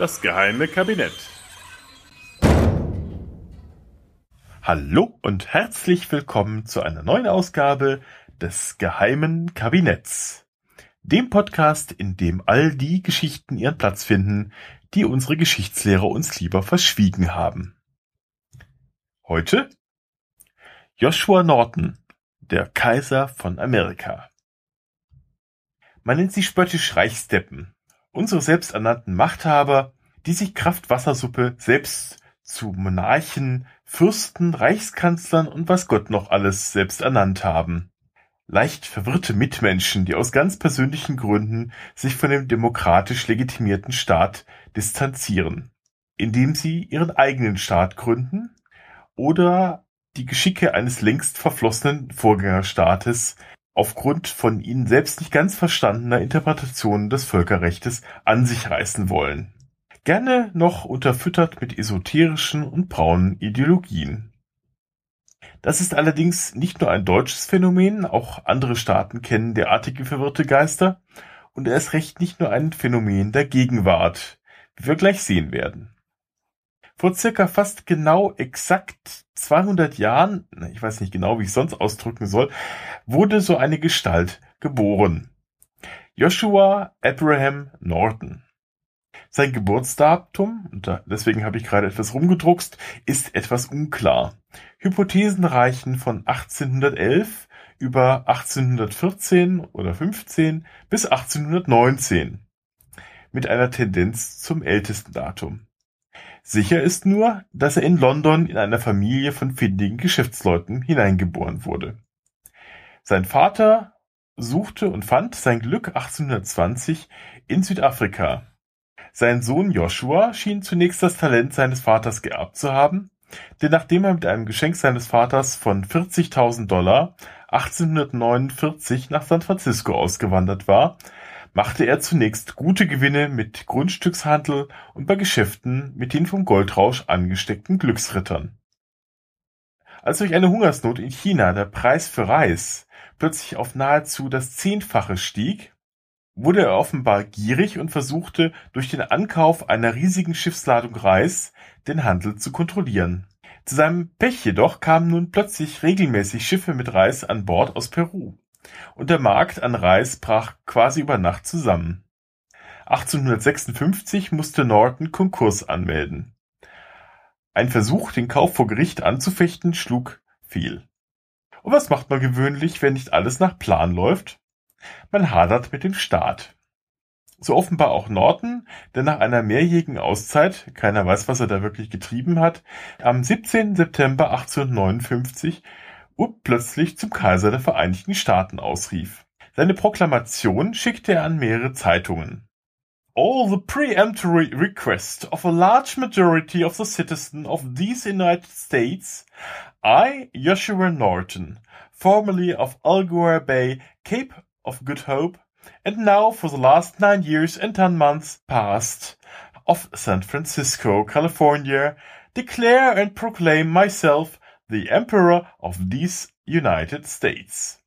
Das geheime Kabinett. Hallo und herzlich willkommen zu einer neuen Ausgabe des geheimen Kabinetts. Dem Podcast, in dem all die Geschichten ihren Platz finden, die unsere Geschichtslehrer uns lieber verschwiegen haben. Heute Joshua Norton, der Kaiser von Amerika. Man nennt sie spöttisch Reichsdeppen, unsere selbsternannten Machthaber, die sich Kraft Wassersuppe selbst zu Monarchen, Fürsten, Reichskanzlern und was Gott noch alles selbst ernannt haben. Leicht verwirrte Mitmenschen, die aus ganz persönlichen Gründen sich von dem demokratisch legitimierten Staat distanzieren, indem sie ihren eigenen Staat gründen oder die Geschicke eines längst verflossenen Vorgängerstaates aufgrund von ihnen selbst nicht ganz verstandener Interpretationen des Völkerrechtes an sich reißen wollen. Gerne noch unterfüttert mit esoterischen und braunen Ideologien. Das ist allerdings nicht nur ein deutsches Phänomen, auch andere Staaten kennen derartige verwirrte Geister und erst recht nicht nur ein Phänomen der Gegenwart, wie wir gleich sehen werden. Vor circa fast genau exakt 200 Jahren, ich weiß nicht genau, wie ich sonst ausdrücken soll, wurde so eine Gestalt geboren. Joshua Abraham Norton. Sein Geburtsdatum, deswegen habe ich gerade etwas rumgedruckst, ist etwas unklar. Hypothesen reichen von 1811 über 1814 oder 15 bis 1819 mit einer Tendenz zum ältesten Datum. Sicher ist nur, dass er in London in einer Familie von findigen Geschäftsleuten hineingeboren wurde. Sein Vater suchte und fand sein Glück 1820 in Südafrika. Sein Sohn Joshua schien zunächst das Talent seines Vaters geerbt zu haben, denn nachdem er mit einem Geschenk seines Vaters von 40.000 Dollar 1849 nach San Francisco ausgewandert war, machte er zunächst gute Gewinne mit Grundstückshandel und bei Geschäften mit den vom Goldrausch angesteckten Glücksrittern. Als durch eine Hungersnot in China der Preis für Reis plötzlich auf nahezu das Zehnfache stieg, wurde er offenbar gierig und versuchte durch den Ankauf einer riesigen Schiffsladung Reis den Handel zu kontrollieren. Zu seinem Pech jedoch kamen nun plötzlich regelmäßig Schiffe mit Reis an Bord aus Peru und der Markt an Reis brach quasi über Nacht zusammen. 1856 musste Norton Konkurs anmelden. Ein Versuch, den Kauf vor Gericht anzufechten, schlug fehl. Und was macht man gewöhnlich, wenn nicht alles nach Plan läuft? Man hadert mit dem Staat. So offenbar auch Norton, der nach einer mehrjährigen Auszeit, keiner weiß, was er da wirklich getrieben hat, am 17. September 1859 urplötzlich zum Kaiser der Vereinigten Staaten ausrief. Seine Proklamation schickte er an mehrere Zeitungen. All the preemptory request of a large majority of the citizens of these United States, I, Joshua Norton, formerly of Algoa Bay, Cape of Good Hope, and now for the last nine years and ten months past of San Francisco, California, declare and proclaim myself the Emperor of these United States.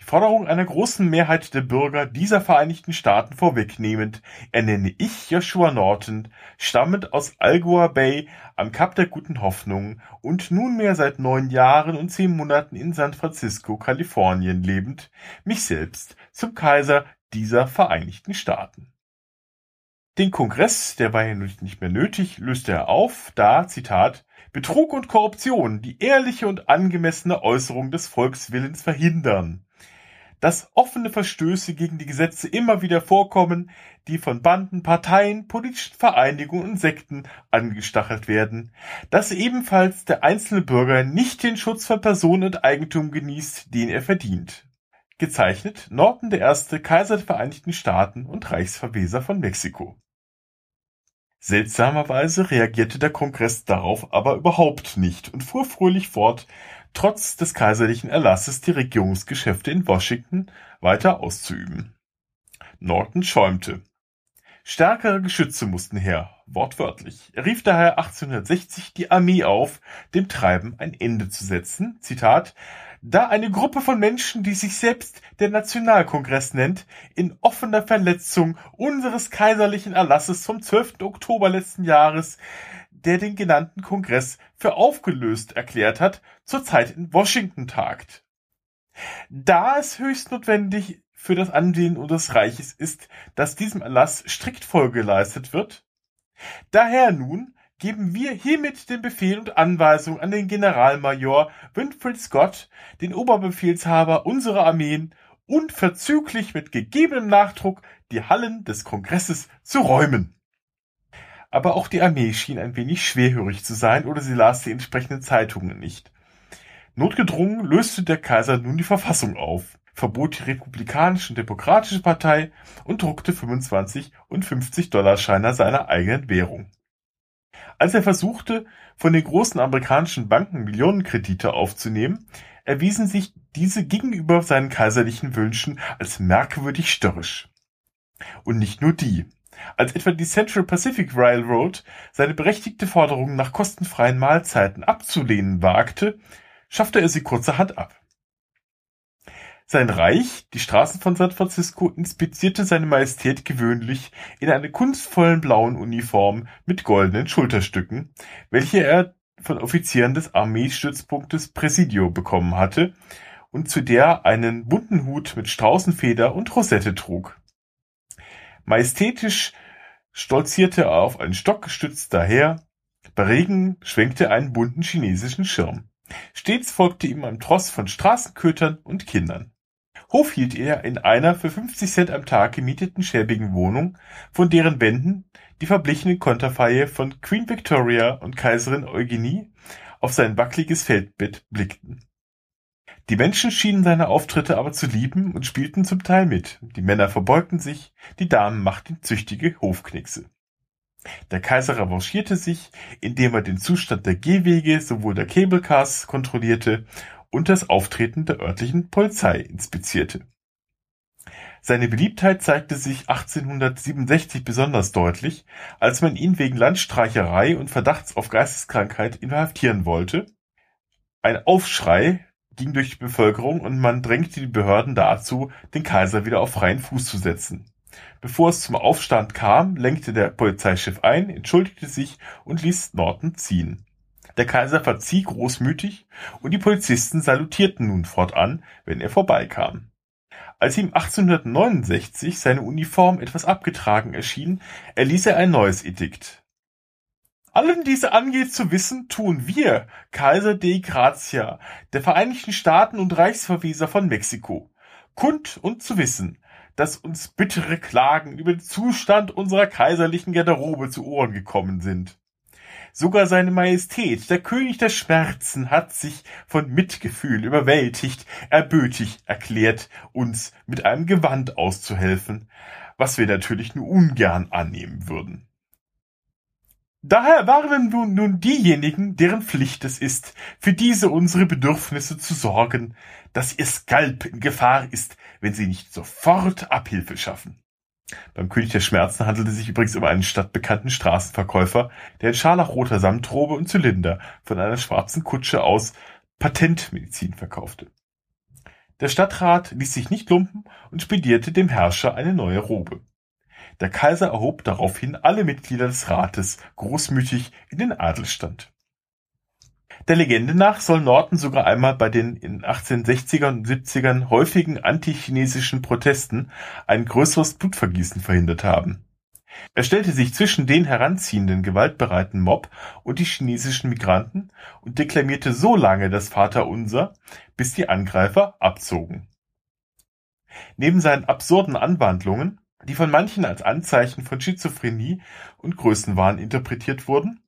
Die Forderung einer großen Mehrheit der Bürger dieser Vereinigten Staaten vorwegnehmend, ernenne ich Joshua Norton, stammend aus Algoa Bay am Kap der Guten Hoffnung und nunmehr seit neun Jahren und zehn Monaten in San Francisco, Kalifornien lebend, mich selbst zum Kaiser dieser Vereinigten Staaten. Den Kongress, der war ja nicht mehr nötig, löste er auf, da, Zitat, Betrug und Korruption die ehrliche und angemessene Äußerung des Volkswillens verhindern. Dass offene Verstöße gegen die Gesetze immer wieder vorkommen, die von Banden, Parteien, politischen Vereinigungen und Sekten angestachelt werden. Dass ebenfalls der einzelne Bürger nicht den Schutz von Person und Eigentum genießt, den er verdient. Gezeichnet Norton I., Kaiser der Vereinigten Staaten und Reichsverweser von Mexiko. Seltsamerweise reagierte der Kongress darauf aber überhaupt nicht und fuhr fröhlich fort, trotz des kaiserlichen Erlasses die Regierungsgeschäfte in Washington weiter auszuüben. Norton schäumte. Stärkere Geschütze mussten her, wortwörtlich. Er rief daher 1860 die Armee auf, dem Treiben ein Ende zu setzen. Zitat da eine Gruppe von Menschen, die sich selbst der Nationalkongress nennt, in offener Verletzung unseres kaiserlichen Erlasses vom 12. Oktober letzten Jahres, der den genannten Kongress für aufgelöst erklärt hat, zurzeit in Washington tagt. Da es höchst notwendig für das Ansehen unseres Reiches ist, dass diesem Erlass strikt Folge geleistet wird, daher nun geben wir hiermit den Befehl und Anweisung an den Generalmajor Winfield Scott, den Oberbefehlshaber unserer Armeen, unverzüglich mit gegebenem Nachdruck die Hallen des Kongresses zu räumen. Aber auch die Armee schien ein wenig schwerhörig zu sein oder sie las die entsprechenden Zeitungen nicht. Notgedrungen löste der Kaiser nun die Verfassung auf, verbot die Republikanische und Demokratische Partei und druckte 25 und 50 Dollarscheiner seiner eigenen Währung. Als er versuchte, von den großen amerikanischen Banken Millionenkredite aufzunehmen, erwiesen sich diese gegenüber seinen kaiserlichen Wünschen als merkwürdig störrisch. Und nicht nur die. Als etwa die Central Pacific Railroad seine berechtigte Forderung nach kostenfreien Mahlzeiten abzulehnen wagte, schaffte er sie kurzerhand ab. Sein Reich, die Straßen von San Francisco, inspizierte seine Majestät gewöhnlich in einer kunstvollen blauen Uniform mit goldenen Schulterstücken, welche er von Offizieren des Armeestützpunktes Presidio bekommen hatte und zu der einen bunten Hut mit Straußenfeder und Rosette trug. Majestätisch stolzierte er auf einen Stock gestützt daher, bei Regen schwenkte er einen bunten chinesischen Schirm. Stets folgte ihm ein Tross von Straßenkötern und Kindern. Hof hielt er in einer für 50 Cent am Tag gemieteten schäbigen Wohnung, von deren Wänden die verblichenen Konterfeie von Queen Victoria und Kaiserin Eugenie auf sein wackliges Feldbett blickten. Die Menschen schienen seine Auftritte aber zu lieben und spielten zum Teil mit. Die Männer verbeugten sich, die Damen machten züchtige Hofknickse. Der Kaiser revanchierte sich, indem er den Zustand der Gehwege sowohl der Cablecars kontrollierte und das Auftreten der örtlichen Polizei inspizierte. Seine Beliebtheit zeigte sich 1867 besonders deutlich, als man ihn wegen Landstreicherei und Verdachts auf Geisteskrankheit inhaftieren wollte. Ein Aufschrei ging durch die Bevölkerung und man drängte die Behörden dazu, den Kaiser wieder auf freien Fuß zu setzen. Bevor es zum Aufstand kam, lenkte der Polizeichef ein, entschuldigte sich und ließ Norton ziehen. Der Kaiser verzieh großmütig und die Polizisten salutierten nun fortan, wenn er vorbeikam. Als ihm 1869 seine Uniform etwas abgetragen erschien, erließ er ein neues Edikt. Allen diese angeht zu wissen, tun wir, Kaiser Dei Grazia, der Vereinigten Staaten und Reichsverweser von Mexiko, kund und zu wissen, dass uns bittere Klagen über den Zustand unserer kaiserlichen Garderobe zu Ohren gekommen sind. Sogar seine Majestät, der König der Schmerzen, hat sich von Mitgefühl überwältigt, erbötig erklärt, uns mit einem Gewand auszuhelfen, was wir natürlich nur ungern annehmen würden. Daher warnen nun, nun diejenigen, deren Pflicht es ist, für diese unsere Bedürfnisse zu sorgen, dass ihr Skalp in Gefahr ist, wenn sie nicht sofort Abhilfe schaffen. Beim König der Schmerzen handelte es sich übrigens um einen stadtbekannten Straßenverkäufer, der in scharlachroter Samtrobe und Zylinder von einer schwarzen Kutsche aus Patentmedizin verkaufte. Der Stadtrat ließ sich nicht lumpen und spedierte dem Herrscher eine neue Robe. Der Kaiser erhob daraufhin alle Mitglieder des Rates großmütig in den Adelstand. Der Legende nach soll Norton sogar einmal bei den in 1860er und 70ern häufigen antichinesischen Protesten ein größeres Blutvergießen verhindert haben. Er stellte sich zwischen den heranziehenden gewaltbereiten Mob und die chinesischen Migranten und deklamierte so lange das Vaterunser, bis die Angreifer abzogen. Neben seinen absurden Anwandlungen, die von manchen als Anzeichen von Schizophrenie und Größenwahn interpretiert wurden,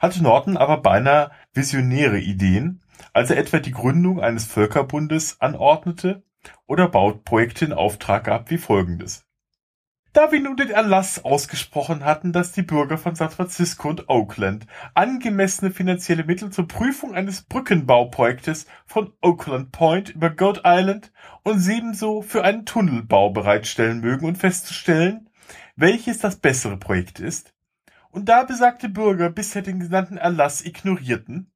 hatte Norton aber beinahe visionäre Ideen, als er etwa die Gründung eines Völkerbundes anordnete oder Bauprojekte in Auftrag gab wie folgendes. Da wir nun den Erlass ausgesprochen hatten, dass die Bürger von San Francisco und Oakland angemessene finanzielle Mittel zur Prüfung eines Brückenbauprojektes von Oakland Point über Goat Island und ebenso für einen Tunnelbau bereitstellen mögen und festzustellen, welches das bessere Projekt ist, und da besagte Bürger bisher den genannten Erlass ignorierten,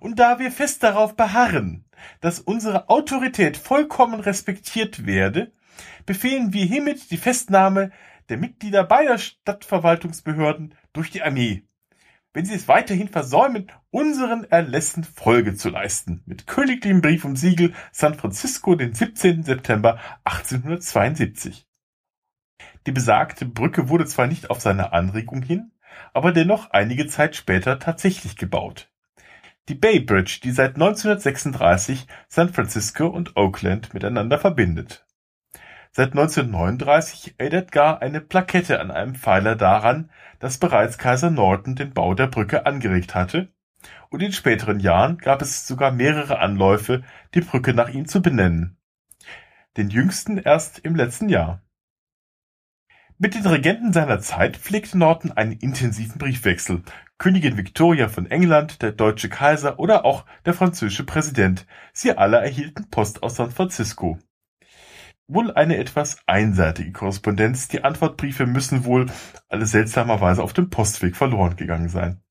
und da wir fest darauf beharren, dass unsere Autorität vollkommen respektiert werde, befehlen wir hiermit die Festnahme der Mitglieder beider Stadtverwaltungsbehörden durch die Armee, wenn sie es weiterhin versäumen, unseren Erlässen Folge zu leisten. Mit königlichem Brief und Siegel San Francisco, den 17. September 1872. Die besagte Brücke wurde zwar nicht auf seine Anregung hin, aber dennoch einige Zeit später tatsächlich gebaut. Die Bay Bridge, die seit 1936 San Francisco und Oakland miteinander verbindet. Seit 1939 erinnert gar eine Plakette an einem Pfeiler daran, dass bereits Kaiser Norton den Bau der Brücke angeregt hatte, und in späteren Jahren gab es sogar mehrere Anläufe, die Brücke nach ihm zu benennen. Den jüngsten erst im letzten Jahr. Mit den Regenten seiner Zeit pflegte Norton einen intensiven Briefwechsel. Königin Victoria von England, der deutsche Kaiser oder auch der französische Präsident. Sie alle erhielten Post aus San Francisco. Wohl eine etwas einseitige Korrespondenz, die Antwortbriefe müssen wohl alle seltsamerweise auf dem Postweg verloren gegangen sein.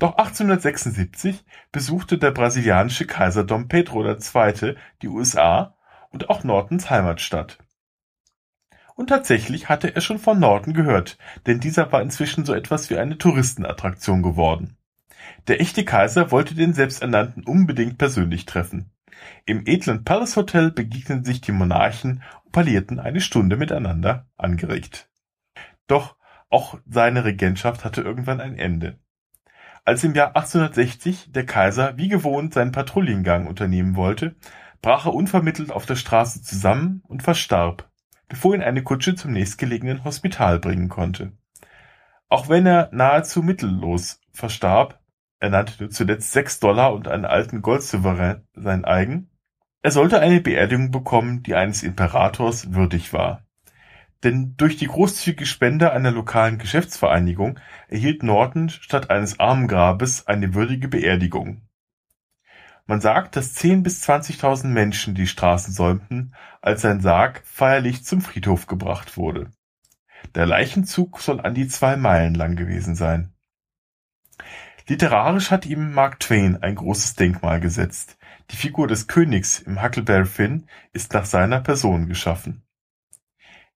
Doch 1876 besuchte der brasilianische Kaiser Dom Pedro II. die USA und auch Nortons Heimatstadt. Und tatsächlich hatte er schon von Norton gehört, denn dieser war inzwischen so etwas wie eine Touristenattraktion geworden. Der echte Kaiser wollte den Selbsternannten unbedingt persönlich treffen. Im edlen Palace Hotel begegneten sich die Monarchen und parlierten eine Stunde miteinander angeregt. Doch auch seine Regentschaft hatte irgendwann ein Ende. Als im Jahr 1860 der Kaiser wie gewohnt seinen Patrouillengang unternehmen wollte, brach er unvermittelt auf der Straße zusammen und verstarb bevor ihn eine Kutsche zum nächstgelegenen Hospital bringen konnte. Auch wenn er nahezu mittellos verstarb (er nannte zuletzt sechs Dollar und einen alten Goldsouverän sein eigen), er sollte eine Beerdigung bekommen, die eines Imperators würdig war. Denn durch die großzügige Spende einer lokalen Geschäftsvereinigung erhielt Norton statt eines Armengrabes eine würdige Beerdigung man sagt, dass zehn bis zwanzigtausend Menschen die Straßen säumten, als sein Sarg feierlich zum Friedhof gebracht wurde. Der Leichenzug soll an die zwei Meilen lang gewesen sein. Literarisch hat ihm Mark Twain ein großes Denkmal gesetzt. Die Figur des Königs im Huckleberry Finn ist nach seiner Person geschaffen.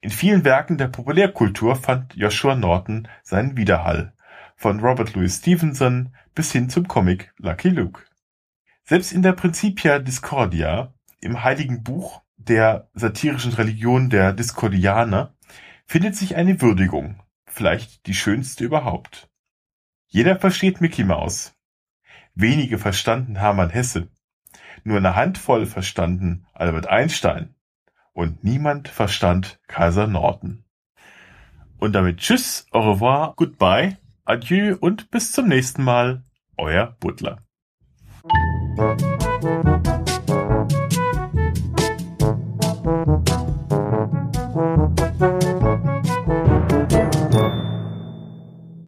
In vielen Werken der Populärkultur fand Joshua Norton seinen Widerhall, von Robert Louis Stevenson bis hin zum Comic Lucky Luke. Selbst in der Principia Discordia, im Heiligen Buch der satirischen Religion der Discordianer, findet sich eine Würdigung, vielleicht die schönste überhaupt. Jeder versteht Mickey Mouse. Wenige verstanden Hermann Hesse. Nur eine Handvoll verstanden Albert Einstein. Und niemand verstand Kaiser Norton. Und damit Tschüss, au revoir, goodbye, adieu und bis zum nächsten Mal. Euer Butler. Thank you.